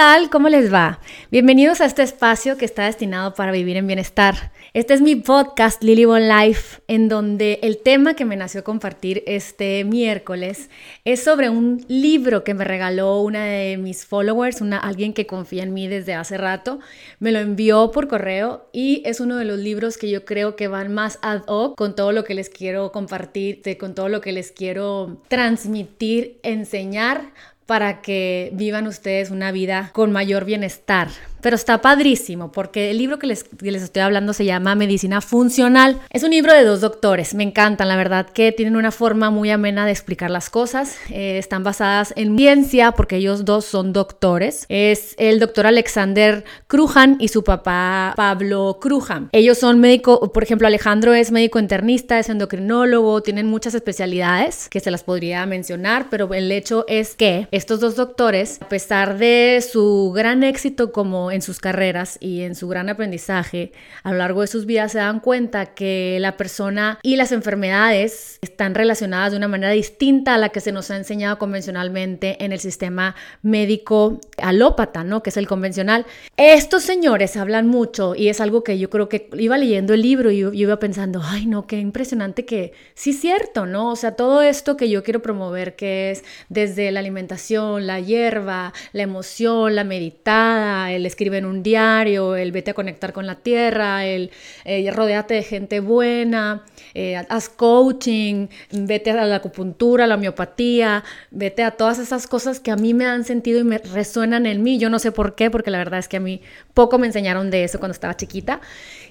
tal? ¿Cómo les va? Bienvenidos a este espacio que está destinado para vivir en bienestar. Este es mi podcast Lily Bon Life, en donde el tema que me nació compartir este miércoles es sobre un libro que me regaló una de mis followers, una, alguien que confía en mí desde hace rato. Me lo envió por correo y es uno de los libros que yo creo que van más ad hoc con todo lo que les quiero compartir, con todo lo que les quiero transmitir, enseñar para que vivan ustedes una vida con mayor bienestar. Pero está padrísimo porque el libro que les, estoy hablando se llama Medicina Funcional. Es un libro de dos doctores, me encantan, la verdad que tienen una forma muy amena de explicar las cosas. Eh, están basadas en ciencia porque ellos dos son doctores. Es el doctor Alexander Crujan y su papá Pablo Crujan. Ellos son médicos, por ejemplo, Alejandro es médico internista, es endocrinólogo, tienen muchas especialidades que se las podría mencionar, pero el hecho es que estos dos doctores, a pesar de su gran éxito como en sus carreras y en su gran aprendizaje a lo largo de sus vidas, se dan cuenta que la persona y las enfermedades están relacionadas de una manera distinta a la que se nos ha enseñado convencionalmente en el sistema médico alópata, ¿no? Que es el convencional. Estos señores hablan mucho y es algo que yo creo que iba leyendo el libro y yo, iba pensando, ay, no, qué impresionante que sí cierto, ¿no? O sea, todo esto que yo quiero promover, que es desde la alimentación, la hierba, la emoción, la meditada, el escribe en un diario, el vete a conectar con la tierra, el eh, rodeate de gente buena, eh, haz coaching, vete a la acupuntura, la homeopatía, vete a todas esas cosas que a mí me han sentido y me resuenan en mí. Yo no sé por qué, porque la verdad es que a mí poco me enseñaron de eso cuando estaba chiquita.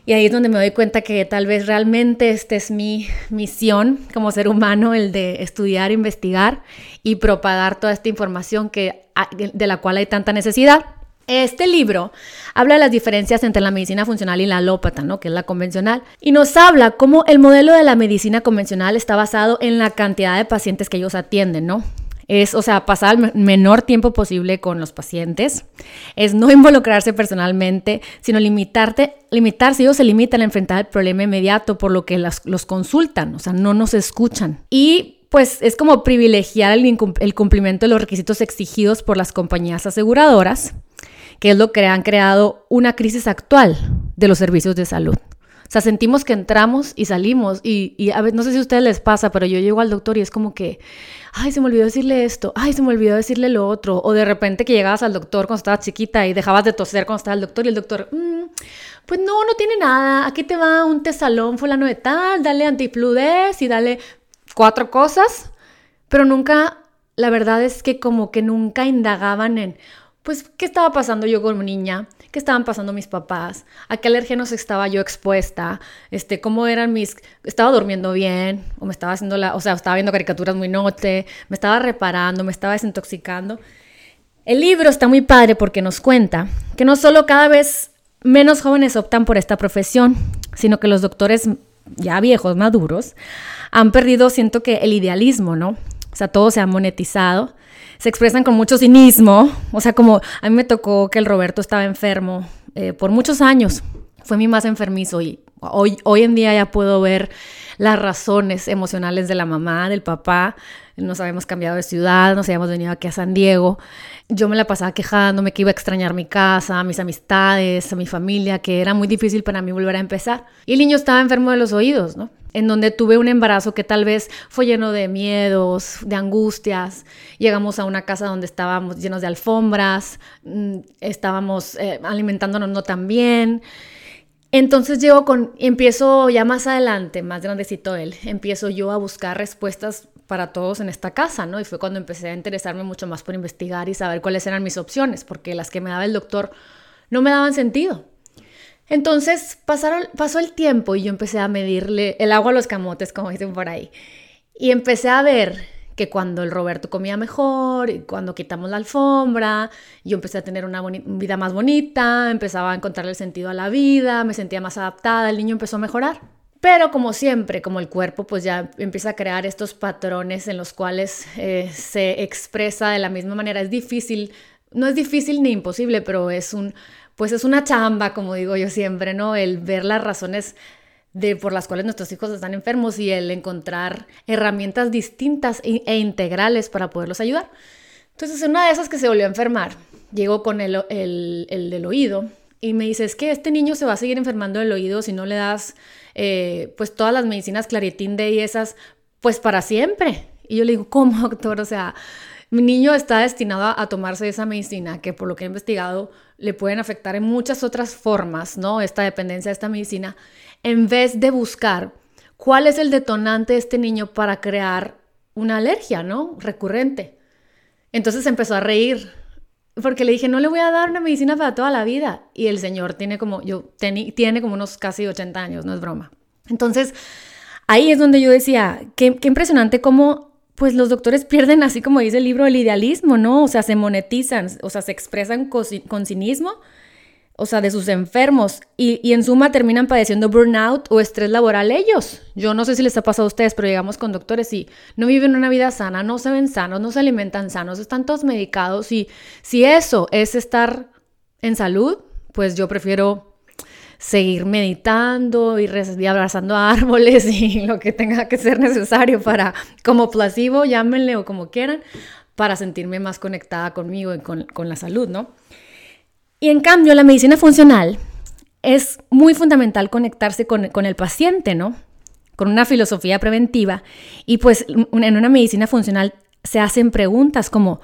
Y ahí es donde me doy cuenta que tal vez realmente esta es mi misión como ser humano, el de estudiar, investigar y propagar toda esta información que, de la cual hay tanta necesidad. Este libro habla de las diferencias entre la medicina funcional y la alópata, ¿no? que es la convencional, y nos habla cómo el modelo de la medicina convencional está basado en la cantidad de pacientes que ellos atienden, ¿no? es, o sea, pasar el menor tiempo posible con los pacientes, es no involucrarse personalmente, sino limitarte, limitarse, ellos se limitan a enfrentar el problema inmediato, por lo que los consultan, o sea, no nos escuchan. Y pues es como privilegiar el cumplimiento de los requisitos exigidos por las compañías aseguradoras, que es lo que han creado una crisis actual de los servicios de salud. O sea, sentimos que entramos y salimos y, a ver, no sé si a ustedes les pasa, pero yo llego al doctor y es como que, ay, se me olvidó decirle esto, ay, se me olvidó decirle lo otro. O de repente que llegabas al doctor cuando estabas chiquita y dejabas de toser cuando estaba el doctor y el doctor, mm, pues no, no tiene nada, aquí te va un tesalón fulano de tal, dale antifludes y dale cuatro cosas, pero nunca, la verdad es que como que nunca indagaban en, pues, ¿qué estaba pasando yo como niña? qué estaban pasando mis papás, a qué alérgenos estaba yo expuesta, este, cómo eran mis, estaba durmiendo bien, o me estaba haciendo la, o sea, estaba viendo caricaturas muy noche, me estaba reparando, me estaba desintoxicando. El libro está muy padre porque nos cuenta que no solo cada vez menos jóvenes optan por esta profesión, sino que los doctores ya viejos, maduros, han perdido, siento que el idealismo, ¿no? O sea, todo se ha monetizado se expresan con mucho cinismo. O sea, como a mí me tocó que el Roberto estaba enfermo eh, por muchos años. Fue mi más enfermizo y hoy, hoy en día ya puedo ver las razones emocionales de la mamá, del papá. Nos habíamos cambiado de ciudad, nos habíamos venido aquí a San Diego. Yo me la pasaba quejándome que iba a extrañar mi casa, mis amistades, a mi familia, que era muy difícil para mí volver a empezar. Y el niño estaba enfermo de los oídos, ¿no? en donde tuve un embarazo que tal vez fue lleno de miedos, de angustias. Llegamos a una casa donde estábamos llenos de alfombras, mm, estábamos eh, alimentándonos no tan bien. Entonces llego con, empiezo ya más adelante, más grandecito él, empiezo yo a buscar respuestas para todos en esta casa, ¿no? Y fue cuando empecé a interesarme mucho más por investigar y saber cuáles eran mis opciones, porque las que me daba el doctor no me daban sentido. Entonces pasó el tiempo y yo empecé a medirle el agua a los camotes, como dicen por ahí. Y empecé a ver que cuando el Roberto comía mejor, y cuando quitamos la alfombra, yo empecé a tener una vida más bonita, empezaba a encontrarle sentido a la vida, me sentía más adaptada, el niño empezó a mejorar. Pero como siempre, como el cuerpo pues ya empieza a crear estos patrones en los cuales eh, se expresa de la misma manera, es difícil, no es difícil ni imposible, pero es un pues es una chamba, como digo yo siempre, ¿no? El ver las razones de, por las cuales nuestros hijos están enfermos y el encontrar herramientas distintas e, integrales para poderlos ayudar. Entonces, una de esas que se volvió a enfermar, llego con el, el, del oído y me dice, es que este niño se va a seguir enfermando del oído si no le das eh, pues todas las medicinas Claritin D y esas, pues para siempre. Y yo le digo, ¿cómo, doctor? O sea, mi niño está destinado a, tomarse esa medicina que por lo que he investigado le pueden afectar en muchas otras formas, ¿no? Esta dependencia de esta medicina, en vez de buscar cuál es el detonante de este niño para crear una alergia, ¿no? Recurrente. Entonces empezó a reír porque le dije, no le voy a dar una medicina para toda la vida. Y el señor tiene como, yo, tiene como unos casi 80 años, no es broma. Entonces, ahí es donde yo decía, qué, impresionante cómo, pues los doctores pierden, así como dice el libro, el idealismo, ¿no? O sea, se monetizan, o sea, se expresan con cinismo o sea, de sus enfermos, y, en suma terminan padeciendo burnout o estrés laboral ellos. Yo no sé si les ha pasado a ustedes, pero llegamos con doctores y no viven una vida sana, no se ven sanos, no se alimentan sanos, están todos medicados y si eso es estar en salud, pues yo prefiero seguir meditando y, y abrazando árboles y lo que tenga que ser necesario para, como placebo, llámenle o como quieran, para sentirme más conectada conmigo y con, con la salud, ¿no? Y en cambio, la medicina funcional es muy fundamental conectarse con, el paciente, ¿no? Con una filosofía preventiva. Y pues en una medicina funcional se hacen preguntas como,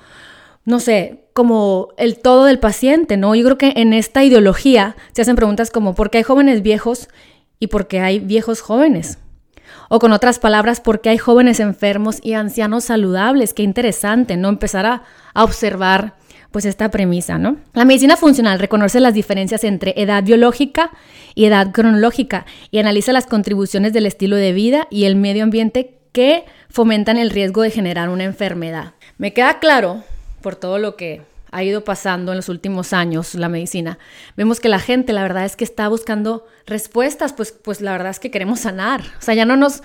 no sé, como el todo del paciente, ¿no? Yo creo que en esta ideología se hacen preguntas como, ¿por qué hay jóvenes viejos y por qué hay viejos jóvenes? O con otras palabras, ¿por qué hay jóvenes enfermos y ancianos saludables? Qué interesante, ¿no? Empezar a, a observar pues esta premisa, ¿no? La medicina funcional reconoce las diferencias entre edad biológica y edad cronológica y analiza las contribuciones del estilo de vida y el medio ambiente que fomentan el riesgo de generar una enfermedad. Me queda claro, por todo lo que ha ido pasando en los últimos años la medicina, vemos que la gente la verdad es que está buscando respuestas, pues, pues la verdad es que queremos sanar. O sea, ya no nos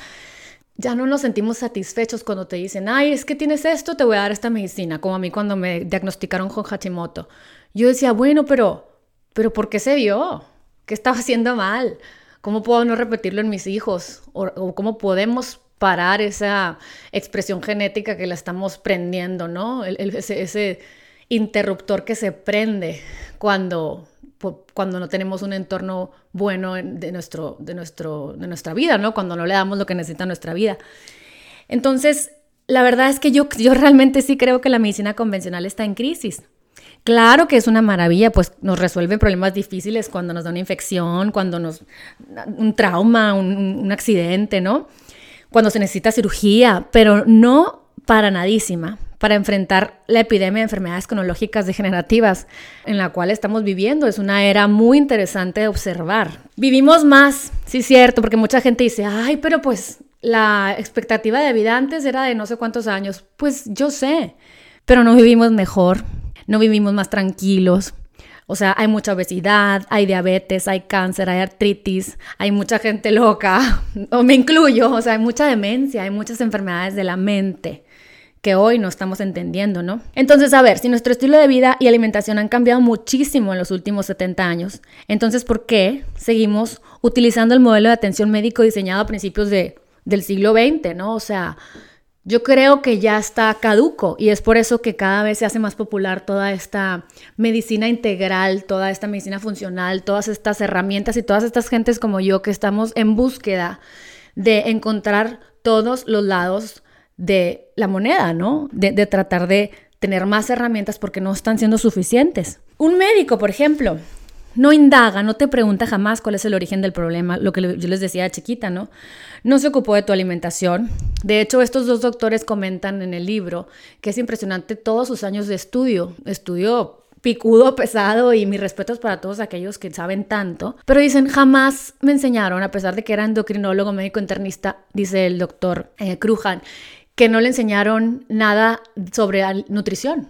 ya no nos sentimos satisfechos cuando te dicen, ay, es que tienes esto, te voy a dar esta medicina, como a mí cuando me diagnosticaron con Hashimoto. Yo decía, bueno, pero, pero ¿por qué se vio? ¿Qué estaba haciendo mal? ¿Cómo puedo no repetirlo en mis hijos? ¿O, cómo podemos parar esa expresión genética que la estamos prendiendo, ¿no? ese, ese interruptor que se prende cuando cuando no tenemos un entorno bueno de, nuestro, de, nuestro, de nuestra vida, ¿no? Cuando no le damos lo que necesita nuestra vida. Entonces, la verdad es que yo, yo realmente sí creo que la medicina convencional está en crisis. Claro que es una maravilla, pues nos resuelve problemas difíciles cuando nos da una infección, cuando nos... un trauma, un, accidente, ¿no? Cuando se necesita cirugía, pero no para nadísima para enfrentar la epidemia de enfermedades cronológicas degenerativas en la cual estamos viviendo. Es una era muy interesante de observar. Vivimos más, sí, cierto, porque mucha gente dice, ay, pero pues la expectativa de vida antes era de no sé cuántos años. Pues yo sé, pero no vivimos mejor, no vivimos más tranquilos. O sea, hay mucha obesidad, hay diabetes, hay cáncer, hay artritis, hay mucha gente loca, o me incluyo, o sea, hay mucha demencia, hay muchas enfermedades de la mente que hoy no estamos entendiendo, ¿no? Entonces, a ver, si nuestro estilo de vida y alimentación han cambiado muchísimo en los últimos 70 años, entonces, ¿por qué seguimos utilizando el modelo de atención médico diseñado a principios de, del siglo XX, ¿no? O sea, yo creo que ya está caduco y es por eso que cada vez se hace más popular toda esta medicina integral, toda esta medicina funcional, todas estas herramientas y todas estas gentes como yo que estamos en búsqueda de encontrar todos los lados de la moneda, ¿no? De, tratar de tener más herramientas porque no están siendo suficientes. Un médico, por ejemplo, no indaga, no te pregunta jamás cuál es el origen del problema, lo que yo les decía de chiquita, ¿no? No se ocupó de tu alimentación. De hecho, estos dos doctores comentan en el libro que es impresionante todos sus años de estudio. Estudio picudo, pesado y mis respetos para todos aquellos que saben tanto. Pero dicen, jamás me enseñaron, a pesar de que era endocrinólogo, médico internista, dice el doctor eh, que no le enseñaron nada sobre nutrición,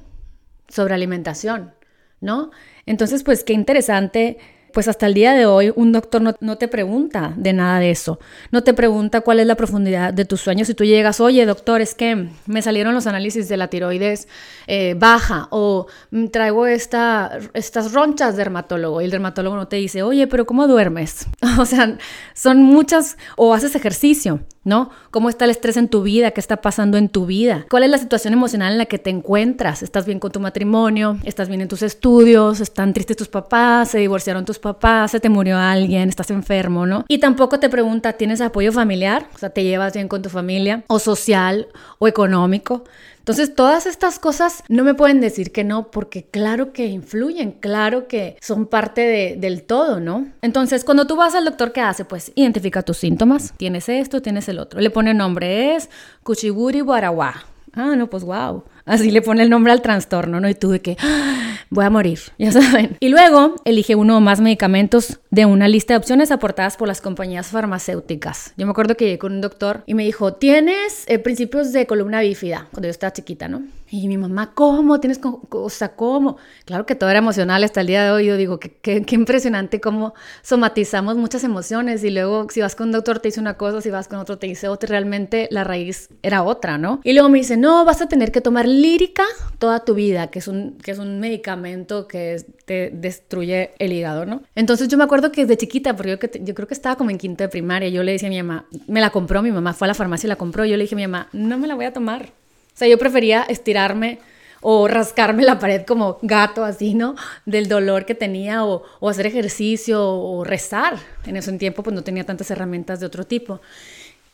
sobre alimentación, ¿no? Entonces, pues qué interesante pues hasta el día de hoy un doctor no, te pregunta de nada de eso. No te pregunta cuál es la profundidad de tus sueños. Si tú llegas, oye doctor, es que me salieron los análisis de la tiroides eh, baja o traigo esta, estas ronchas dermatólogo y el dermatólogo no te dice, oye, pero ¿cómo duermes? O sea, son muchas, o haces ejercicio, ¿no? ¿Cómo está el estrés en tu vida? ¿Qué está pasando en tu vida? ¿Cuál es la situación emocional en la que te encuentras? ¿Estás bien con tu matrimonio? ¿Estás bien en tus estudios? ¿Están tristes tus papás? ¿Se divorciaron tus papás? ¿Se te murió alguien? ¿Estás enfermo? ¿No? Y tampoco te pregunta, ¿tienes apoyo familiar? O sea, ¿te llevas bien con tu familia? ¿O social? ¿O económico? Entonces, todas estas cosas no me pueden decir que no, porque claro que influyen, claro que son parte del todo, ¿no? Entonces, cuando tú vas al doctor, ¿qué hace? Pues identifica tus síntomas. Tienes esto, tienes el otro. Le pone nombre, es Kuchiburi Barawa. Ah, no, pues wow. Así le pone el nombre al trastorno, ¿no? Y tú de que ¡ah! voy a morir, ya saben. Y luego elige uno o más medicamentos de una lista de opciones aportadas por las compañías farmacéuticas. Yo me acuerdo que llegué con un doctor y me dijo, tienes eh, principios de columna bífida, cuando yo estaba chiquita, ¿no? Y mi mamá, ¿cómo? ¿Tienes, o sea, cómo? Claro que todo era emocional hasta el día de hoy. Yo digo, qué, qué, impresionante cómo somatizamos muchas emociones y luego si vas con un doctor te dice una cosa, si vas con otro te dice otra, realmente la raíz era otra, ¿no? Y luego me dice, no, vas a tener que tomar lírica toda tu vida, que es un, que es un medicamento que te destruye el hígado, ¿no? Entonces yo me acuerdo que desde chiquita, porque yo, yo creo que estaba como en quinto de primaria, yo le decía a mi mamá, me la compró, mi mamá fue a la farmacia y la compró, yo le dije a mi mamá, no me la voy a tomar sea, yo prefería estirarme o rascarme la pared como gato, así, ¿no? Del dolor que tenía, o, hacer ejercicio, o rezar. En ese tiempo, pues no tenía tantas herramientas de otro tipo.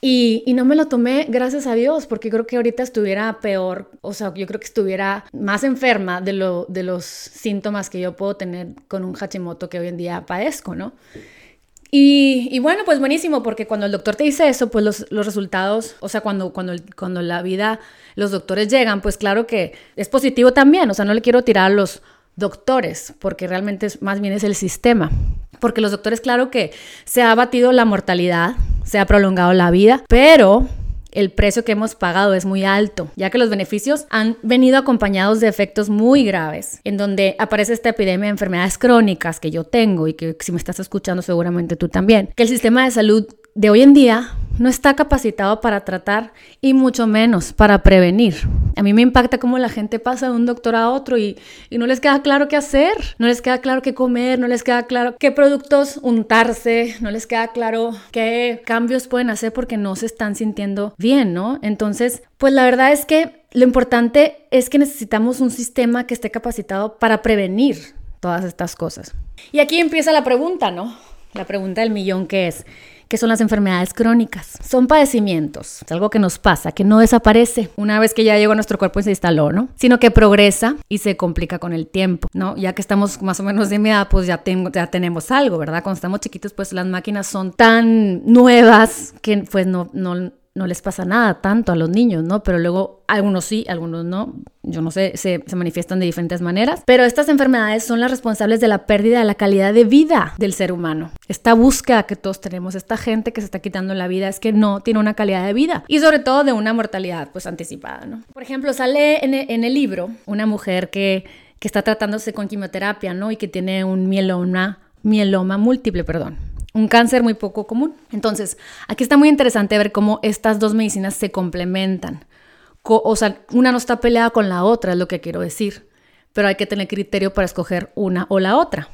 Y, y, no me lo tomé, gracias a Dios, porque creo que ahorita estuviera peor, o sea, yo creo que estuviera más enferma de, lo, de los síntomas que yo puedo tener con un Hashimoto que hoy en día padezco, ¿no? Y, bueno, pues buenísimo, porque cuando el doctor te dice eso, pues los, los, resultados, o sea, cuando, cuando, cuando la vida, los doctores llegan, pues claro que es positivo también, o sea, no le quiero tirar a los doctores, porque realmente es, más bien es el sistema. Porque los doctores, claro que se ha abatido la mortalidad, se ha prolongado la vida, pero el precio que hemos pagado es muy alto, ya que los beneficios han venido acompañados de efectos muy graves, en donde aparece esta epidemia de enfermedades crónicas que yo tengo y que si me estás escuchando seguramente tú también, que el sistema de salud de hoy en día no está capacitado para tratar y mucho menos para prevenir. A mí me impacta cómo la gente pasa de un doctor a otro y, no les queda claro qué hacer, no les queda claro qué comer, no les queda claro qué productos untarse, no les queda claro qué cambios pueden hacer porque no se están sintiendo bien, ¿no? Entonces, pues la verdad es que lo importante es que necesitamos un sistema que esté capacitado para prevenir todas estas cosas. Y aquí empieza la pregunta, ¿no? La pregunta del millón que es, que son las enfermedades crónicas. Son padecimientos, es algo que nos pasa, que no desaparece una vez que ya llegó a nuestro cuerpo y se instaló, ¿no? Sino que progresa y se complica con el tiempo, ¿no? Ya que estamos más o menos de mi edad, pues ya, ya tenemos algo, ¿verdad? Cuando estamos chiquitos, pues las máquinas son tan nuevas que pues no, no no les pasa nada tanto a los niños, ¿no? Pero luego algunos sí, algunos no, yo no sé, se, manifiestan de diferentes maneras. Pero estas enfermedades son las responsables de la pérdida de la calidad de vida del ser humano. Esta búsqueda que todos tenemos, esta gente que se está quitando la vida, es que no tiene una calidad de vida y sobre todo de una mortalidad pues anticipada, ¿no? Por ejemplo, sale en, e, en el libro una mujer que, que está tratándose con quimioterapia, ¿no? Y que tiene un mieloma, mieloma múltiple, perdón un cáncer muy poco común. Entonces, aquí está muy interesante ver cómo estas dos medicinas se complementan. O sea, una no está peleada con la otra, es lo que quiero decir, pero hay que tener criterio para escoger una o la otra.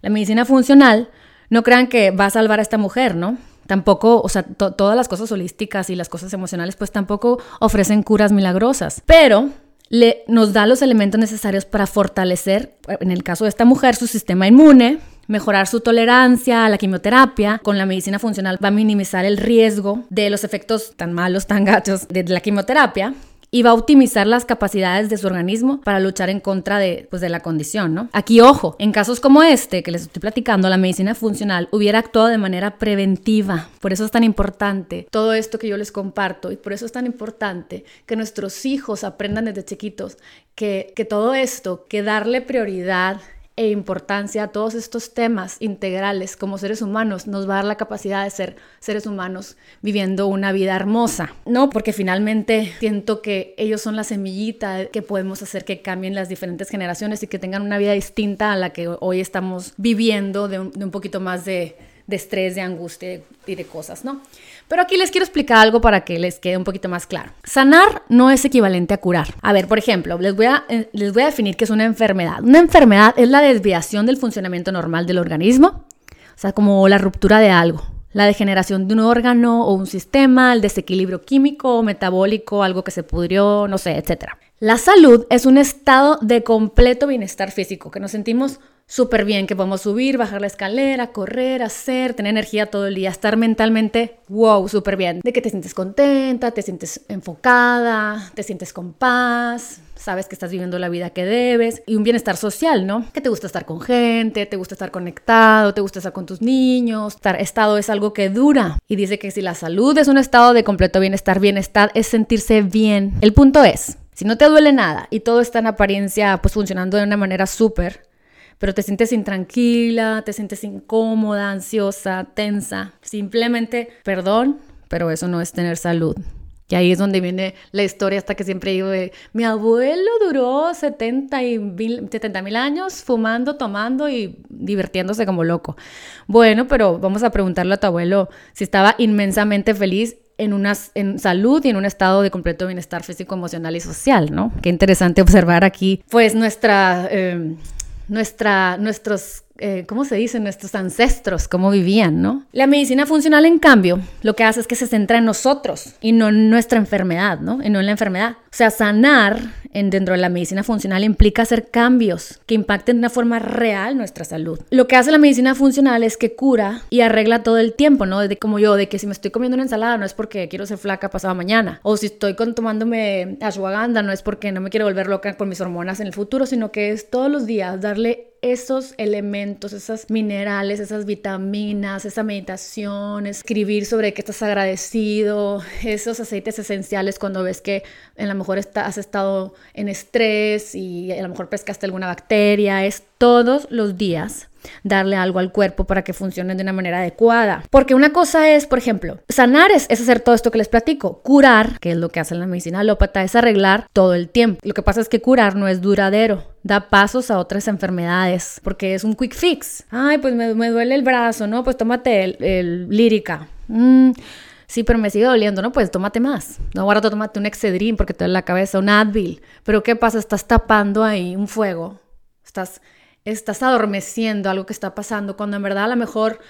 La medicina funcional, no crean que va a salvar a esta mujer, ¿no? Tampoco, o sea, todas las cosas holísticas y las cosas emocionales, pues tampoco ofrecen curas milagrosas, pero le, nos da los elementos necesarios para fortalecer, en el caso de esta mujer, su sistema inmune, mejorar su tolerancia a la quimioterapia. Con la medicina funcional va a minimizar el riesgo de los efectos tan malos, tan gachos de la quimioterapia y va a optimizar las capacidades de su organismo para luchar en contra de, pues, de la condición, ¿no? Aquí, ojo, en casos como este que les estoy platicando, la medicina funcional hubiera actuado de manera preventiva. Por eso es tan importante todo esto que yo les comparto y por eso es tan importante que nuestros hijos aprendan desde chiquitos que, que todo esto, que darle prioridad e importancia a todos estos temas integrales como seres humanos nos va a dar la capacidad de ser seres humanos viviendo una vida hermosa, ¿no? Porque finalmente siento que ellos son la semillita que podemos hacer que cambien las diferentes generaciones y que tengan una vida distinta a la que hoy estamos viviendo de un, de poquito más de de estrés, de angustia y de cosas, ¿no? Pero aquí les quiero explicar algo para que les quede un poquito más claro. Sanar no es equivalente a curar. A ver, por ejemplo, les voy a, eh, les voy a definir qué es una enfermedad. Una enfermedad es la desviación del funcionamiento normal del organismo. O sea, como la ruptura de algo. La degeneración de un órgano o un sistema, el desequilibrio químico o metabólico, algo que se pudrió, no sé, etc. La salud es un estado de completo bienestar físico, que nos sentimos súper bien, que podemos subir, bajar la escalera, correr, hacer, tener energía todo el día, estar mentalmente, wow, súper bien, de que te sientes contenta, te sientes enfocada, te sientes con paz, sabes que estás viviendo la vida que debes y un bienestar social, ¿no? Que te gusta estar con gente, te gusta estar conectado, te gusta estar con tus niños. Estar estado es algo que dura y dice que si la salud es un estado de completo bienestar, bienestar es sentirse bien. El punto es, si no te duele nada y todo está en apariencia pues funcionando de una manera súper, pero te sientes intranquila, te sientes incómoda, ansiosa, tensa, simplemente, perdón, pero eso no es tener salud. Y ahí es donde viene la historia hasta que siempre digo mi abuelo duró 70 mil años fumando, tomando y divirtiéndose como loco. Bueno, pero vamos a preguntarle a tu abuelo si estaba inmensamente feliz en, una, en salud y en un estado de completo bienestar físico, emocional y social, ¿no? Qué interesante observar aquí, pues, nuestra... Eh, nuestra, nuestros eh, ¿cómo se dice? Nuestros ancestros, cómo vivían, ¿no? La medicina funcional, en cambio, lo que hace es que se centra en nosotros y no en nuestra enfermedad, ¿no? Y no en la enfermedad. O sea, sanar en, dentro de la medicina funcional implica hacer cambios que impacten de una forma real nuestra salud. Lo que hace la medicina funcional es que cura y arregla todo el tiempo, ¿no? De como yo, de que si me estoy comiendo una ensalada no es porque quiero ser flaca pasado mañana, o si estoy tomándome ashwagandha no es porque no me quiero volver loca con mis hormonas en el futuro, sino que es todos los días darle esos elementos, esos minerales, esas vitaminas, esa meditación, escribir sobre qué estás agradecido, esos aceites esenciales cuando ves que a lo mejor has estado en estrés y a lo mejor pescaste alguna bacteria, es todos los días darle algo al cuerpo para que funcione de una manera adecuada. Porque una cosa es, por ejemplo, sanar es, hacer todo esto que les platico. Curar, que es lo que hace la medicina alópata, es arreglar todo el tiempo. Lo que pasa es que curar no es duradero. Da pasos a otras enfermedades porque es un quick fix. Ay, pues me, duele el brazo, ¿no? Pues tómate el, lírica. Mm, sí, pero me sigue doliendo, ¿no? Pues tómate más. No, ahora tómate un Excedrin porque te duele la cabeza, un Advil. Pero ¿qué pasa? Estás tapando ahí un fuego. Estás estás adormeciendo algo que está pasando, cuando en verdad a lo mejor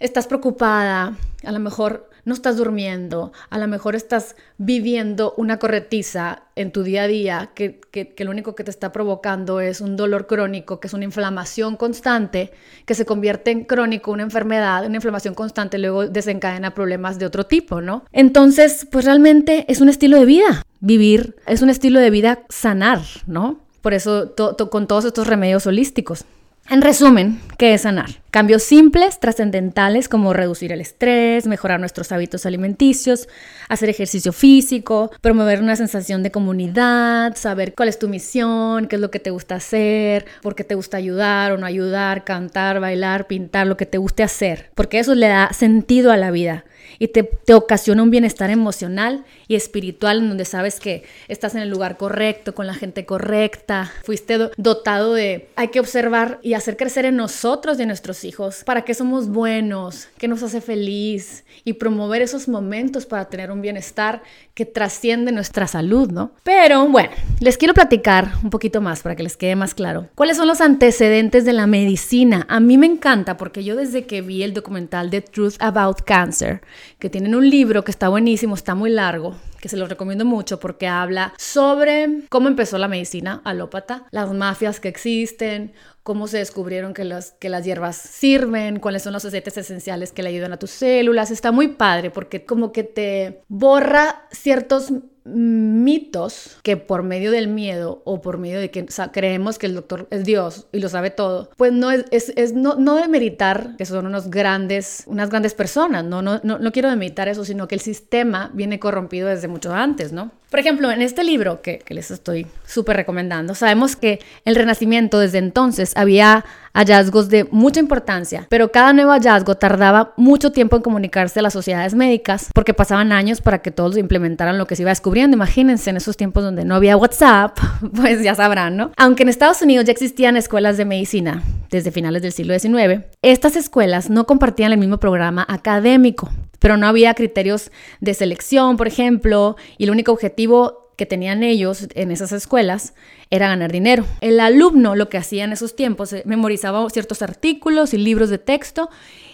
estás preocupada, a lo mejor no estás durmiendo, a lo mejor estás viviendo una corretiza en tu día a día que, que, lo único que te está provocando es un dolor crónico, que es una inflamación constante, que se convierte en crónico, una enfermedad, una inflamación constante, luego desencadena problemas de otro tipo, ¿no? Entonces, pues realmente es un estilo de vida. Vivir es un estilo de vida sanar, ¿no? Por eso, con todos estos remedios holísticos. En resumen, ¿qué es sanar? Cambios simples, trascendentales como reducir el estrés, mejorar nuestros hábitos alimenticios, hacer ejercicio físico, promover una sensación de comunidad, saber cuál es tu misión, qué es lo que te gusta hacer, por qué te gusta ayudar o no ayudar, cantar, bailar, pintar, lo que te guste hacer, porque eso le da sentido a la vida y te, te, ocasiona un bienestar emocional y espiritual en donde sabes que estás en el lugar correcto, con la gente correcta, fuiste dotado de, hay que observar y hacer crecer en nosotros y en nuestros hijos para que somos buenos, que nos hace feliz y promover esos momentos para tener un bienestar que trasciende nuestra salud, ¿no? Pero bueno, les quiero platicar un poquito más para que les quede más claro. ¿Cuáles son los antecedentes de la medicina? A mí me encanta porque yo desde que vi el documental The Truth About Cancer, que tienen un libro que está buenísimo, está muy largo, que se lo recomiendo mucho porque habla sobre cómo empezó la medicina alópata, las mafias que existen, cómo se descubrieron que las, que las hierbas sirven, cuáles son los aceites esenciales que le ayudan a tus células. Está muy padre porque como que te borra ciertos mitos que por medio del miedo o por medio de que creemos que el doctor es Dios y lo sabe todo, pues no es, es, no, no demeritar que son unos grandes, unas grandes personas, no, no, no, no quiero demeritar eso, sino que el sistema viene corrompido desde mucho antes, ¿no? Por ejemplo, en este libro que, que les estoy súper recomendando, sabemos que el Renacimiento desde entonces había hallazgos de mucha importancia, pero cada nuevo hallazgo tardaba mucho tiempo en comunicarse a las sociedades médicas porque pasaban años para que todos implementaran lo que se iba descubriendo. Imagínense en esos tiempos donde no había WhatsApp, pues ya sabrán, ¿no? Aunque en Estados Unidos ya existían escuelas de medicina desde finales del siglo XIX, estas escuelas no compartían el mismo programa académico, pero no había criterios de selección, por ejemplo, y el único objetivo que tenían ellos en esas escuelas era ganar dinero. El alumno lo que hacía en esos tiempos, eh, memorizaba ciertos artículos y libros de texto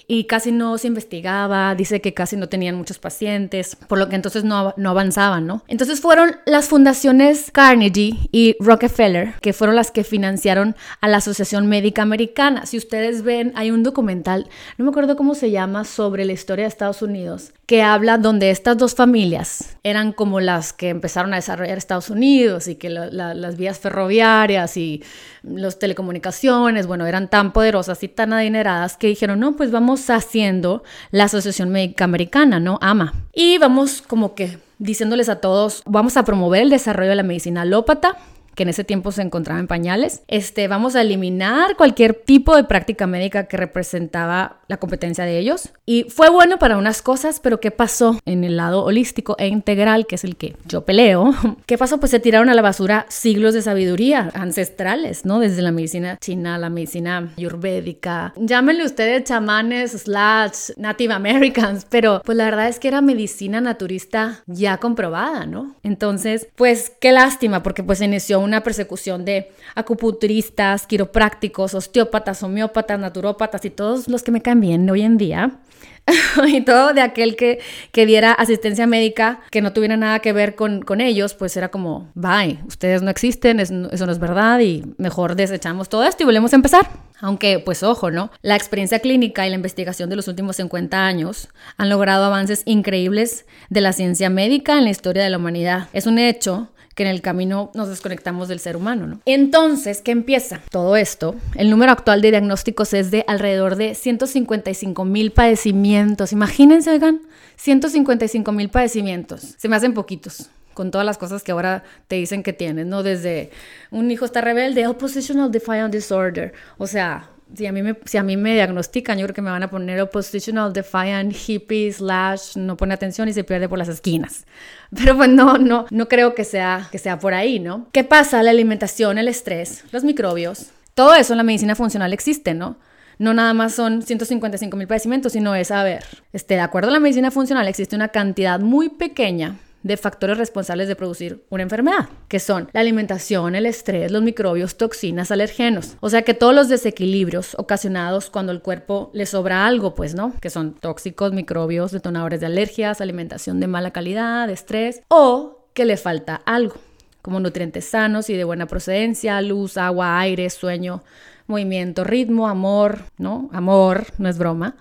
y casi no se investigaba, dice que casi no tenían muchos pacientes, por lo que entonces no, no avanzaban, ¿no? Entonces fueron las fundaciones Carnegie y Rockefeller, que fueron las que financiaron a la Asociación Médica Americana. Si ustedes ven, hay un documental, no me acuerdo cómo se llama, sobre la historia de Estados Unidos, que habla donde estas dos familias eran como las que empezaron a desarrollar Estados Unidos y que las vías ferroviarias y las telecomunicaciones, bueno, eran tan poderosas y tan adineradas que dijeron, no, pues vamos haciendo la Asociación Médica Americana, ¿no? AMA. Y vamos como que diciéndoles a todos, vamos a promover el desarrollo de la medicina alópata, que en ese tiempo se encontraba en pañales. Este, vamos a eliminar cualquier tipo de práctica médica que representaba la competencia de ellos. Y fue bueno para unas cosas, pero ¿qué pasó en el lado holístico e integral, que es el que yo peleo? ¿Qué pasó? Pues se tiraron a la basura siglos de sabiduría ancestrales, ¿no? Desde la medicina china, la medicina ayurvédica. Llámenle ustedes chamanes slash Native Americans, pero pues la verdad es que era medicina naturista ya comprobada, ¿no? Entonces, pues qué lástima, porque pues inició una persecución de acupunturistas, quiroprácticos, osteópatas, homeópatas, naturópatas y todos los que me caen hoy en día. y todo de aquel que, que diera asistencia médica que no tuviera nada que ver con, con ellos, pues era como, bye, ustedes no existen, eso no es verdad y mejor desechamos todo esto y volvemos a empezar. Aunque, pues ojo, ¿no? La experiencia clínica y la investigación de los últimos 50 años han logrado avances increíbles de la ciencia médica en la historia de la humanidad. Es un hecho que en el camino nos desconectamos del ser humano, ¿no? Entonces, ¿qué empieza? Todo esto, el número actual de diagnósticos es de alrededor de 155 mil padecimientos. Imagínense, oigan, 155 mil padecimientos. Se me hacen poquitos con todas las cosas que ahora te dicen que tienes, ¿no? Desde un hijo está rebelde, oppositional defiant disorder, o sea, si a mí me, si a mí me diagnostican, yo creo que me van a poner oppositional defiant hippie slash no pone atención y se pierde por las esquinas. Pero pues no, no, no creo que sea, que sea por ahí, ¿no? ¿Qué pasa? La alimentación, el estrés, los microbios, todo eso en la medicina funcional existe, ¿no? No nada más son 155 mil padecimientos, sino es, a ver, este, de acuerdo a la medicina funcional existe una cantidad muy pequeña de factores responsables de producir una enfermedad, que son la alimentación, el estrés, los microbios, toxinas, alergenos. O sea que todos los desequilibrios ocasionados cuando el cuerpo le sobra algo, pues, ¿no? Que son tóxicos, microbios, detonadores de alergias, alimentación de mala calidad, estrés, o que le falta algo, como nutrientes sanos y de buena procedencia, luz, agua, aire, sueño, movimiento, ritmo, amor, ¿no? Amor, no es broma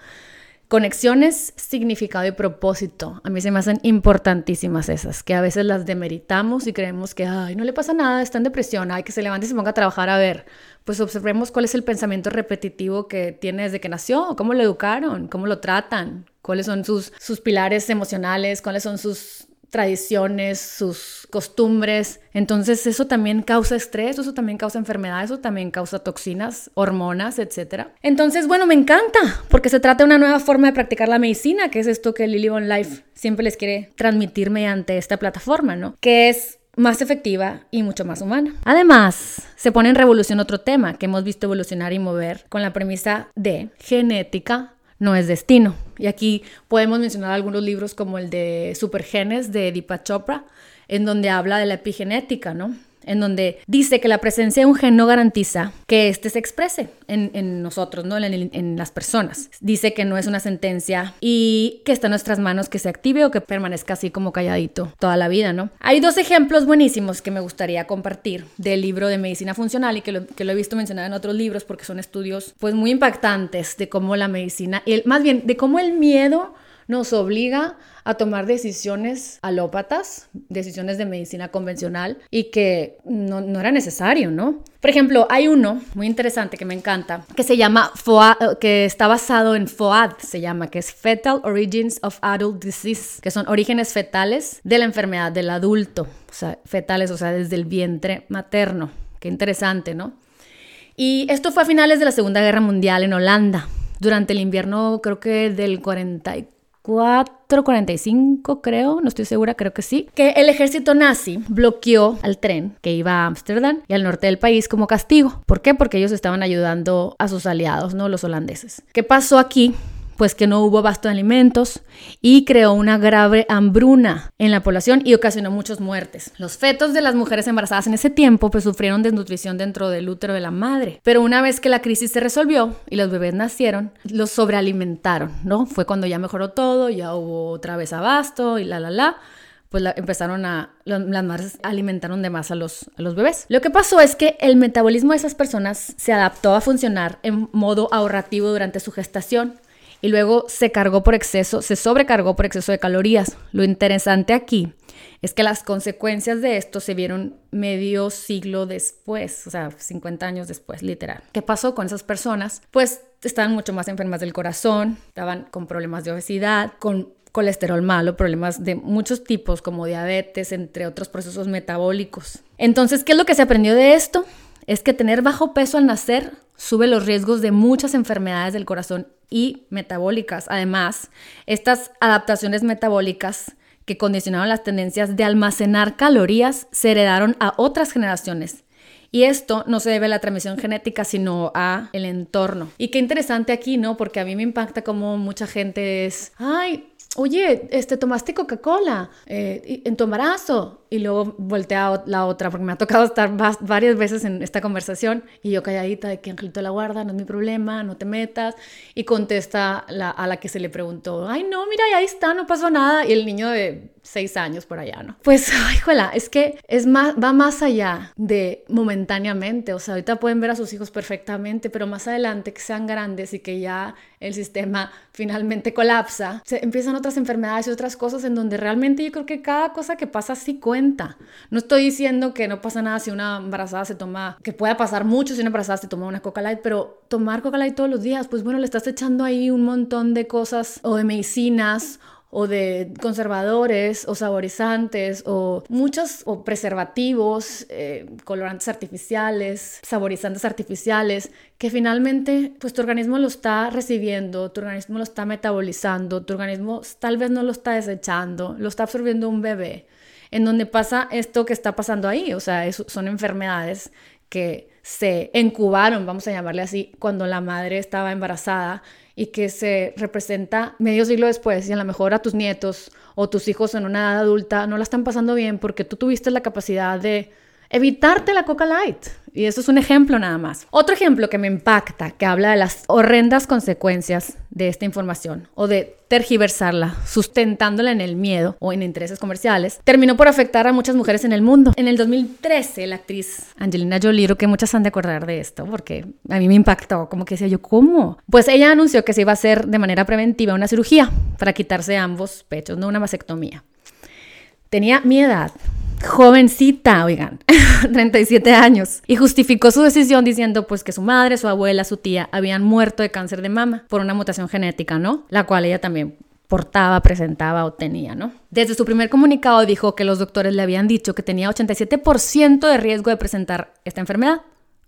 Conexiones, significado y propósito. A mí se me hacen importantísimas esas, que a veces las demeritamos y creemos que, ay, no le pasa nada, está en depresión, ay, que se levante y se ponga a trabajar. A ver, pues observemos cuál es el pensamiento repetitivo que tiene desde que nació, cómo lo educaron, cómo lo tratan, cuáles son sus, sus pilares emocionales, cuáles son sus tradiciones, sus costumbres. Entonces eso también causa estrés, eso también causa enfermedades, eso también causa toxinas, hormonas, etc. Entonces, bueno, me encanta porque se trata de una nueva forma de practicar la medicina, que es esto que Lily One Life siempre les quiere transmitir mediante esta plataforma, ¿no? Que es más efectiva y mucho más humana. Además, se pone en revolución otro tema que hemos visto evolucionar y mover con la premisa de genética no es destino. Y aquí podemos mencionar algunos libros como el de Supergenes de Deepak Chopra, en donde habla de la epigenética, ¿no? En donde dice que la presencia de un gen no garantiza que éste se exprese en, nosotros, ¿no? En, las personas. Dice que no es una sentencia y que está en nuestras manos que se active o que permanezca así como calladito toda la vida, ¿no? Hay dos ejemplos buenísimos que me gustaría compartir del libro de medicina funcional y que lo, que lo he visto mencionado en otros libros porque son estudios pues muy impactantes de cómo la medicina, el, más bien de cómo el miedo nos obliga a tomar decisiones alópatas, decisiones de medicina convencional y que no, era necesario, ¿no? Por ejemplo, hay uno muy interesante que me encanta, que se llama FOAD, que está basado en FOAD, se llama, que es Fetal Origins of Adult Disease, que son orígenes fetales de la enfermedad del adulto, o sea, fetales, o sea, desde el vientre materno. Qué interesante, ¿no? Y esto fue a finales de la Segunda Guerra Mundial en Holanda durante el invierno creo que del 44 4.45 creo, no estoy segura, creo que sí, que el ejército nazi bloqueó al tren que iba a Ámsterdam y al norte del país como castigo. ¿Por qué? Porque ellos estaban ayudando a sus aliados, ¿no? Los holandeses. ¿Qué pasó aquí? Pues que no hubo abasto de alimentos y creó una grave hambruna en la población y ocasionó muchas muertes. Los fetos de las mujeres embarazadas en ese tiempo pues sufrieron desnutrición dentro del útero de la madre, pero una vez que la crisis se resolvió y los bebés nacieron, los sobrealimentaron, ¿no? Fue cuando ya mejoró todo, ya hubo otra vez abasto y la la la pues empezaron a, las madres alimentaron de más a los, a los bebés. Lo que pasó es que el metabolismo de esas personas se adaptó a funcionar en modo ahorrativo durante su gestación y luego se cargó por exceso, se sobrecargó por exceso de calorías. Lo interesante aquí es que las consecuencias de esto se vieron medio siglo después, o sea, 50 años después, literal. ¿Qué pasó con esas personas? Pues estaban mucho más enfermas del corazón, estaban con problemas de obesidad, con colesterol malo, problemas de muchos tipos como diabetes, entre otros procesos metabólicos. Entonces, ¿qué es lo que se aprendió de esto? Es que tener bajo peso al nacer sube los riesgos de muchas enfermedades del corazón y metabólicas. Además, estas adaptaciones metabólicas que condicionaron las tendencias de almacenar calorías se heredaron a otras generaciones. Y esto no se debe a la transmisión genética, sino a el entorno. Y qué interesante aquí, ¿no? Porque a mí me impacta como mucha gente es, ay, oye, este, tomaste Coca-Cola eh, en tu embarazo. Y luego voltea la otra, porque me ha tocado estar varias veces en esta conversación y yo calladita de que Angelito la guarda, no es mi problema, no te metas. Y contesta a la que se le preguntó, ay, no, mira, ahí está, no pasó nada. Y el niño de seis años por allá, ¿no? Pues, híjola, es que es más, va más allá de momentáneamente. O sea, ahorita pueden ver a sus hijos perfectamente, pero más adelante que sean grandes y que ya el sistema finalmente colapsa, se empiezan otras enfermedades y otras cosas en donde realmente yo creo que cada cosa que pasa sí cuenta no estoy diciendo que no pasa nada si una embarazada se toma, que pueda pasar mucho si una embarazada se toma una Coca Light, pero tomar Coca Light todos los días, pues bueno, le estás echando ahí un montón de cosas o de medicinas o de conservadores o saborizantes o muchos o preservativos, eh, colorantes artificiales, saborizantes artificiales, que finalmente pues tu organismo lo está recibiendo, tu organismo lo está metabolizando, tu organismo tal vez no lo está desechando, lo está absorbiendo un bebé en donde pasa esto que está pasando ahí, o sea, son enfermedades que se incubaron, vamos a llamarle así, cuando la madre estaba embarazada y que se representa medio siglo después y a lo mejor a tus nietos o tus hijos en una edad adulta no la están pasando bien porque tú tuviste la capacidad de evitarte la Coca Light. Y eso es un ejemplo nada más. Otro ejemplo que me impacta, que habla de las horrendas consecuencias de esta información o de tergiversarla, sustentándola en el miedo o en intereses comerciales, terminó por afectar a muchas mujeres en el mundo. En el 2013, la actriz Angelina Jolie, que muchas han de acordar de esto, porque a mí me impactó, como que decía yo, ¿cómo? Pues ella anunció que se iba a hacer de manera preventiva una cirugía para quitarse ambos pechos, no una mastectomía. Tenía mi edad, jovencita, oigan, 37 años, y justificó su decisión diciendo pues que su madre, su abuela, su tía habían muerto de cáncer de mama por una mutación genética, ¿no? La cual ella también portaba, presentaba o tenía, ¿no? Desde su primer comunicado dijo que los doctores le habían dicho que tenía 87% de riesgo de presentar esta enfermedad.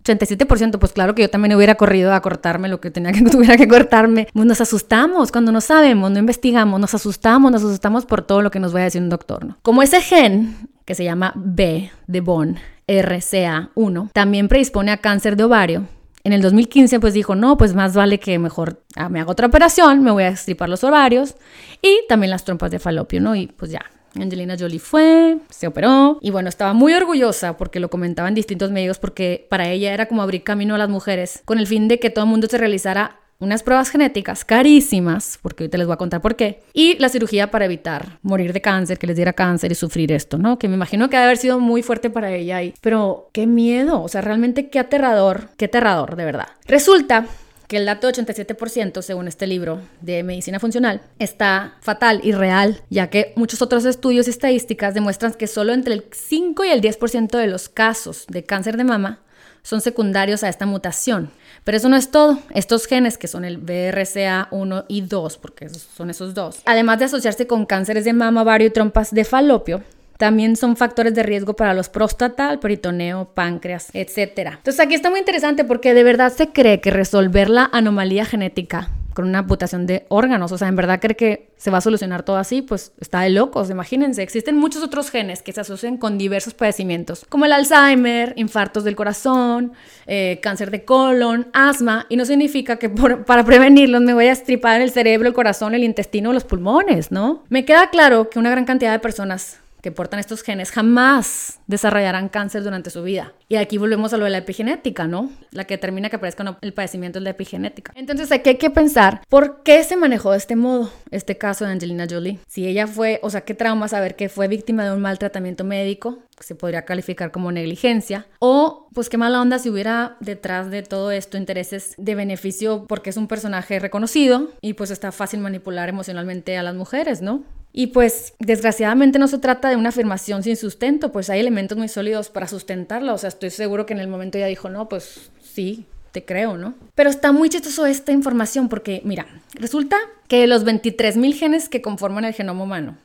87%, pues claro que yo también hubiera corrido a cortarme lo que tenía que tuviera que cortarme. Pues nos asustamos cuando no sabemos, no investigamos, nos asustamos, nos asustamos por todo lo que nos va a decir un doctor, ¿no? Como ese gen que se llama B de Bon, RCA1, también predispone a cáncer de ovario. En el 2015 pues dijo, no, pues más vale que mejor ah, me haga otra operación, me voy a estripar los ovarios y también las trompas de falopio, ¿no? Y pues ya, Angelina Jolie fue, se operó y bueno, estaba muy orgullosa porque lo comentaba en distintos medios porque para ella era como abrir camino a las mujeres con el fin de que todo el mundo se realizara unas pruebas genéticas carísimas, porque ahorita les voy a contar por qué, y la cirugía para evitar morir de cáncer, que les diera cáncer y sufrir esto, ¿no? Que me imagino que debe haber sido muy fuerte para ella, y, pero qué miedo, o sea, realmente qué aterrador, qué aterrador, de verdad. Resulta que el dato de 87%, según este libro de medicina funcional, está fatal y real, ya que muchos otros estudios y estadísticas demuestran que solo entre el 5 y el 10% de los casos de cáncer de mama son secundarios a esta mutación. Pero eso no es todo. Estos genes, que son el BRCA1 y 2, porque son esos dos, además de asociarse con cánceres de mama, ovario y trompas de falopio, también son factores de riesgo para los próstata, peritoneo, páncreas, etc. Entonces aquí está muy interesante porque de verdad se cree que resolver la anomalía genética con una amputación de órganos. O sea, en verdad cree que se va a solucionar todo así, pues está de locos, imagínense. Existen muchos otros genes que se asocian con diversos padecimientos, como el Alzheimer, infartos del corazón, eh, cáncer de colon, asma, y no significa que para prevenirlos me voy a estripar el cerebro, el corazón, el intestino los pulmones, ¿no? Me queda claro que una gran cantidad de personas que portan estos genes jamás desarrollarán cáncer durante su vida. Y aquí volvemos a lo de la epigenética, ¿no? La que determina que aparezca el padecimiento es la epigenética. Entonces aquí hay que pensar por qué se manejó de este modo este caso de Angelina Jolie. Si ella fue, o sea, qué trauma saber que fue víctima de un mal tratamiento médico, que se podría calificar como negligencia, o pues qué mala onda si hubiera detrás de todo esto intereses de beneficio porque es un personaje reconocido y pues está fácil manipular emocionalmente a las mujeres, ¿no? Y pues desgraciadamente no se trata de una afirmación sin sustento, pues hay elementos muy sólidos para sustentarla. O sea, estoy seguro que en el momento ella dijo, no, pues sí, te creo, ¿no? Pero está muy chistoso esta información porque, mira, resulta que los 23.000 genes que conforman el genoma humano,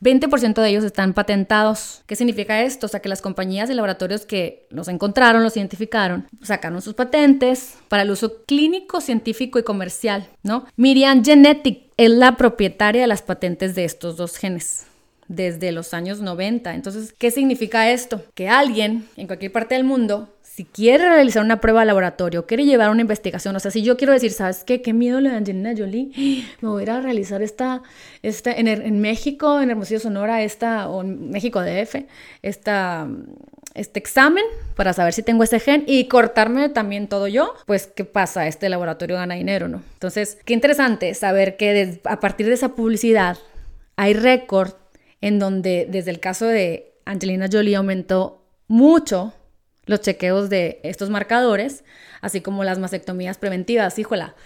20% de ellos están patentados. ¿Qué significa esto? O sea, que las compañías y laboratorios que los encontraron, los identificaron, sacaron sus patentes para el uso clínico, científico y comercial, ¿no? Miriam Genetic es la propietaria de las patentes de estos dos genes desde los años 90. Entonces, ¿qué significa esto? Que alguien en cualquier parte del mundo, si quiere realizar una prueba de laboratorio, quiere llevar una investigación, o sea, si yo quiero decir, ¿sabes qué? Qué miedo le da Angelina Jolie, me voy a realizar esta, esta en, en México, en Hermosillo, Sonora, esta, o en México DF, esta este examen para saber si tengo ese gen y cortarme también todo yo, pues ¿qué pasa? Este laboratorio gana dinero, ¿no? Entonces, qué interesante saber que a partir de esa publicidad hay récord en donde desde el caso de Angelina Jolie aumentó mucho los chequeos de estos marcadores, así como las mastectomías preventivas, híjola.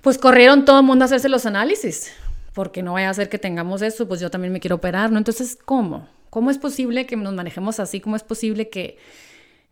Pues corrieron todo el mundo a hacerse los análisis, porque no vaya a ser que tengamos eso, pues yo también me quiero operar, ¿no? Entonces, ¿cómo? ¿Cómo es posible que nos manejemos así? ¿Cómo es posible que,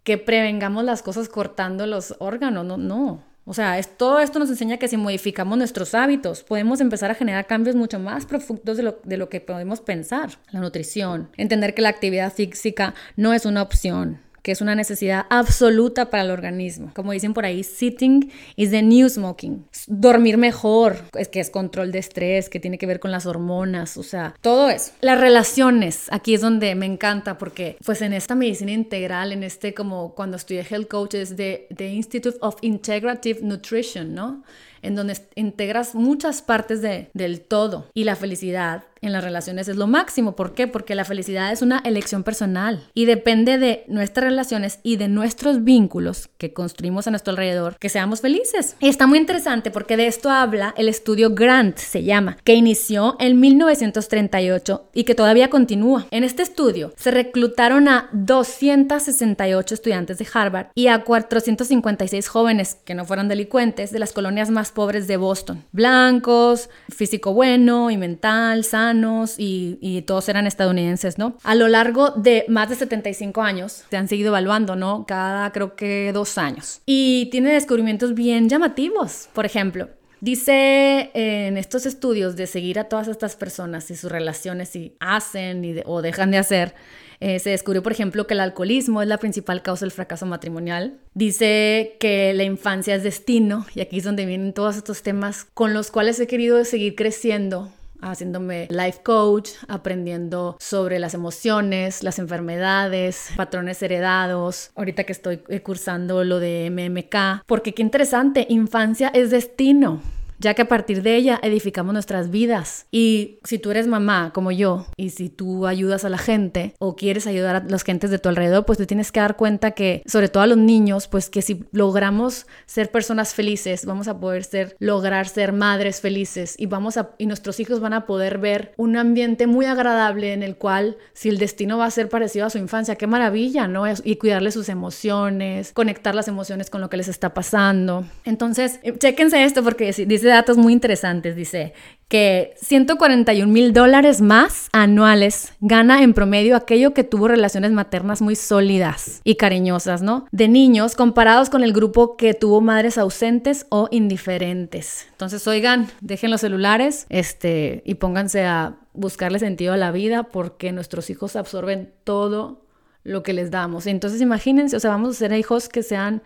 que prevengamos las cosas cortando los órganos? No, no. O sea, es, todo esto nos enseña que si modificamos nuestros hábitos, podemos empezar a generar cambios mucho más profundos de lo, de lo que podemos pensar. La nutrición, entender que la actividad física no es una opción, que es una necesidad absoluta para el organismo. Como dicen por ahí, sitting is the new smoking. Dormir mejor, es que es control de estrés, que tiene que ver con las hormonas, o sea, todo eso. Las relaciones, aquí es donde me encanta porque pues en esta medicina integral, en este como cuando estudié health coaches de The Institute of Integrative Nutrition, ¿no? En donde integras muchas partes de, del todo y la felicidad en las relaciones es lo máximo. ¿Por qué? Porque la felicidad es una elección personal y depende de nuestras relaciones y de nuestros vínculos que construimos a nuestro alrededor que seamos felices. Y está muy interesante porque de esto habla el estudio Grant, se llama, que inició en 1938 y que todavía continúa. En este estudio se reclutaron a 268 estudiantes de Harvard y a 456 jóvenes que no fueran delincuentes de las colonias más pobres de Boston. Blancos, físico bueno y mental, sano y, todos eran estadounidenses, ¿no? A lo largo de más de 75 años se han seguido evaluando, ¿no? Cada creo que dos años. Y tiene descubrimientos bien llamativos. Por ejemplo, Dice en estos estudios de seguir a todas estas personas y sus relaciones y hacen y o dejan de hacer, eh, se descubrió, por ejemplo, que el alcoholismo es la principal causa del fracaso matrimonial. Dice que la infancia es destino y aquí es donde vienen todos estos temas con los cuales he querido seguir creciendo haciéndome life coach, aprendiendo sobre las emociones, las enfermedades, patrones heredados, ahorita que estoy cursando lo de MMK, porque qué interesante, infancia es destino ya que a partir de ella edificamos nuestras vidas. Y si tú eres mamá como yo, y si tú ayudas a la gente o quieres ayudar a las gentes de tu alrededor, pues te tienes que dar cuenta que, sobre todo a los niños, pues que si logramos ser personas felices, vamos a poder ser, lograr ser madres felices y vamos a, y nuestros hijos van a poder ver un ambiente muy agradable en el cual, si el destino va a ser parecido a su infancia, qué maravilla, ¿no? Y cuidarle sus emociones, conectar las emociones con lo que les está pasando. Entonces, eh, chéquense esto porque dice datos muy interesantes. Dice que 141 mil dólares más anuales gana en promedio aquello que tuvo relaciones maternas muy sólidas y cariñosas, ¿no? De niños comparados con el grupo que tuvo madres ausentes o indiferentes. Entonces, oigan, dejen los celulares este, y pónganse a buscarle sentido a la vida porque nuestros hijos absorben todo lo que les damos. Entonces, imagínense, o sea, vamos a ser hijos que sean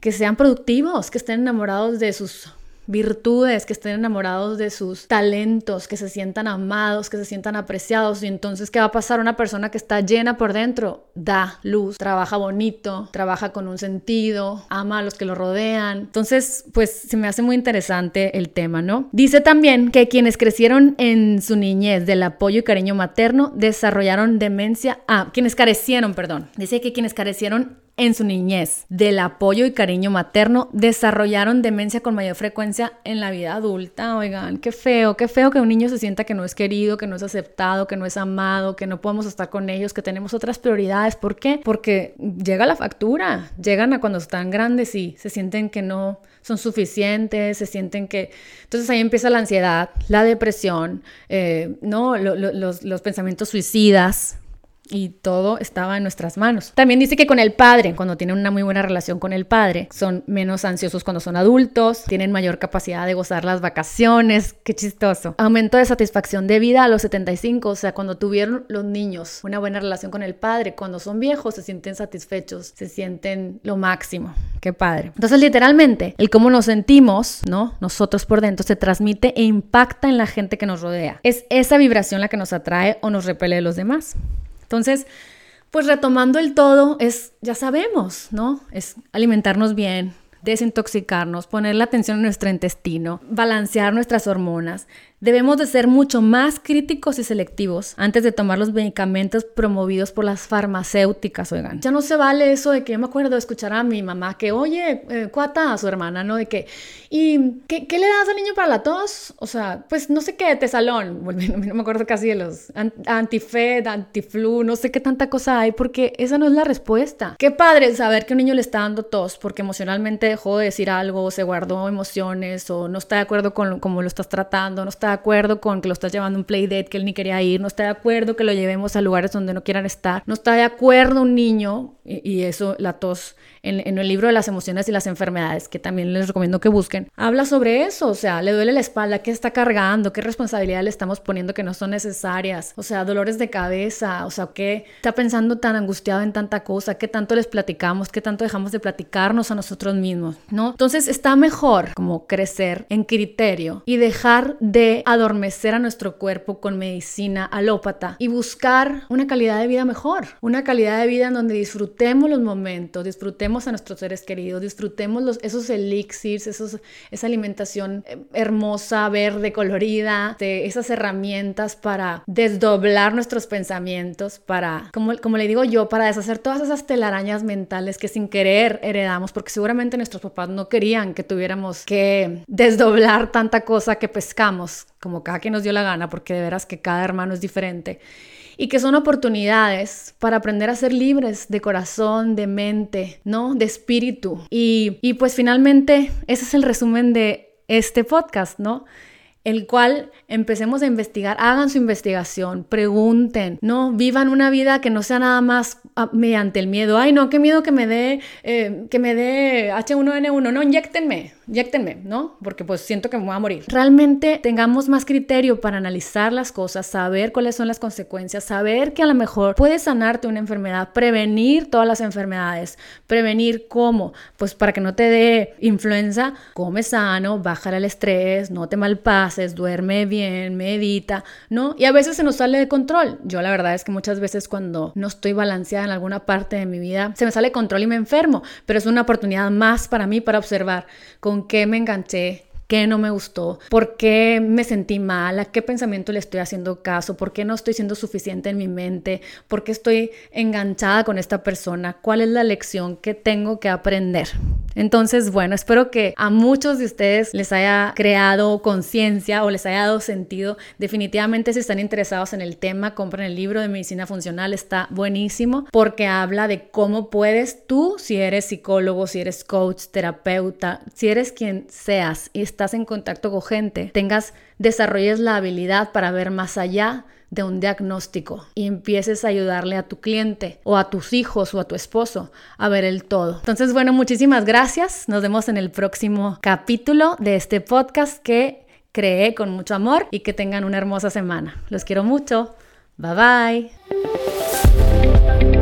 que sean productivos, que estén enamorados de sus virtudes, que estén enamorados de sus talentos, que se sientan amados, que se sientan apreciados. Y entonces, ¿qué va a pasar? Una persona que está llena por dentro da luz, trabaja bonito, trabaja con un sentido, ama a los que lo rodean. Entonces, pues se me hace muy interesante el tema, ¿no? Dice también que quienes crecieron en su niñez del apoyo y cariño materno desarrollaron demencia, ah, quienes carecieron, perdón. Dice que quienes carecieron en su niñez del apoyo y cariño materno desarrollaron demencia con mayor frecuencia en la vida adulta. Oigan, qué feo, qué feo que un niño se sienta que no es querido, que no es aceptado, que no es amado, que no podemos estar con ellos, que tenemos otras prioridades. ¿Por qué? Porque llega la factura, llegan a cuando están grandes y se sienten que no son suficientes, se sienten que... Entonces ahí empieza la ansiedad, la depresión, eh, ¿no? los, los pensamientos suicidas, y todo estaba en nuestras manos. También dice que con el padre, cuando tienen una muy buena relación con el padre, son menos ansiosos cuando son adultos, tienen mayor capacidad de gozar las vacaciones, qué chistoso. Aumento de satisfacción de vida a los 75, o sea, cuando tuvieron los niños una buena relación con el padre, cuando son viejos se sienten satisfechos, se sienten lo máximo, qué padre. Entonces, literalmente, el cómo nos sentimos, ¿no? Nosotros por dentro se transmite e impacta en la gente que nos rodea. Es esa vibración la que nos atrae o nos repele de los demás. Entonces, pues retomando el todo es, ya sabemos, ¿no? Es alimentarnos bien, desintoxicarnos, poner la atención en nuestro intestino, balancear nuestras hormonas, Debemos de ser mucho más críticos y selectivos antes de tomar los medicamentos promovidos por las farmacéuticas, oigan. Ya no se vale eso de que yo me acuerdo de escuchar a mi mamá que, oye, eh, cuata a su hermana, ¿no? De que, ¿y qué, le das al niño para la tos? O sea, pues no sé qué, tesalón, no me acuerdo casi de los antifed, antiflu, no sé qué tanta cosa hay, porque esa no es la respuesta. Qué padre saber que un niño le está dando tos porque emocionalmente dejó de decir algo, o se guardó emociones, o no está de acuerdo con cómo lo estás tratando, no está acuerdo con que lo estás llevando a un playdate que él ni quería ir, no está de acuerdo que lo llevemos a lugares donde no quieran estar, no está de acuerdo un niño, y, eso, la tos, en, el libro de las emociones y las enfermedades, que también les recomiendo que busquen, habla sobre eso, o sea, le duele la espalda, qué está cargando, qué responsabilidad le estamos poniendo que no son necesarias, o sea, dolores de cabeza, o sea, qué está pensando tan angustiado en tanta cosa, qué tanto les platicamos, qué tanto dejamos de platicarnos a nosotros mismos, ¿no? Entonces está mejor como crecer en criterio y dejar de adormecer a nuestro cuerpo con medicina alópata y buscar una calidad de vida mejor, una calidad de vida en donde disfrutemos los momentos, disfrutemos a nuestros seres queridos, disfrutemos esos elixirs, esa alimentación eh, hermosa, verde, colorida, de esas herramientas para desdoblar nuestros pensamientos, para, como, como le digo yo, para deshacer todas esas telarañas mentales que sin querer heredamos, porque seguramente nuestros papás no querían que tuviéramos que desdoblar tanta cosa que pescamos como cada que nos dio la gana, porque de veras que cada hermano es diferente, y que son oportunidades para aprender a ser libres de corazón, de mente, ¿no? De espíritu. Y, y pues finalmente ese es el resumen de este podcast, ¿no? el cual empecemos a investigar, hagan su investigación, pregunten, no vivan una vida que no sea nada más ah, mediante el miedo. Ay, no, qué miedo que me dé, eh, que me dé H1N1, no, inyectenme, inyectenme, ¿no? Porque pues siento que me voy a morir. Realmente tengamos más criterio para analizar las cosas, saber cuáles son las consecuencias, saber que a lo mejor puedes sanarte una enfermedad, prevenir todas las enfermedades, prevenir cómo, pues para que no te dé influenza, come sano, baja el estrés, no te malpases duerme bien, medita, ¿no? Y a veces se nos sale de control. Yo la verdad es que muchas veces cuando no estoy balanceada en alguna parte de mi vida, se me sale de control y me enfermo, pero es una oportunidad más para mí para observar con qué me enganché, qué no me gustó, por qué me sentí mal, a qué pensamiento le estoy haciendo caso, por qué no estoy siendo suficiente en mi mente, por qué estoy enganchada con esta persona, cuál es la lección que tengo que aprender. Entonces, bueno, espero que a muchos de ustedes les haya creado conciencia o les haya dado sentido. Definitivamente si están interesados en el tema, compren el libro de medicina funcional, está buenísimo porque habla de cómo puedes tú, si eres psicólogo, si eres coach, terapeuta, si eres quien seas y estás en contacto con gente, tengas, desarrolles la habilidad para ver más allá de un diagnóstico y empieces a ayudarle a tu cliente o a tus hijos o a tu esposo a ver el todo. Entonces, bueno, muchísimas gracias. Nos vemos en el próximo capítulo de este podcast que creé con mucho amor y que tengan una hermosa semana. Los quiero mucho. Bye bye.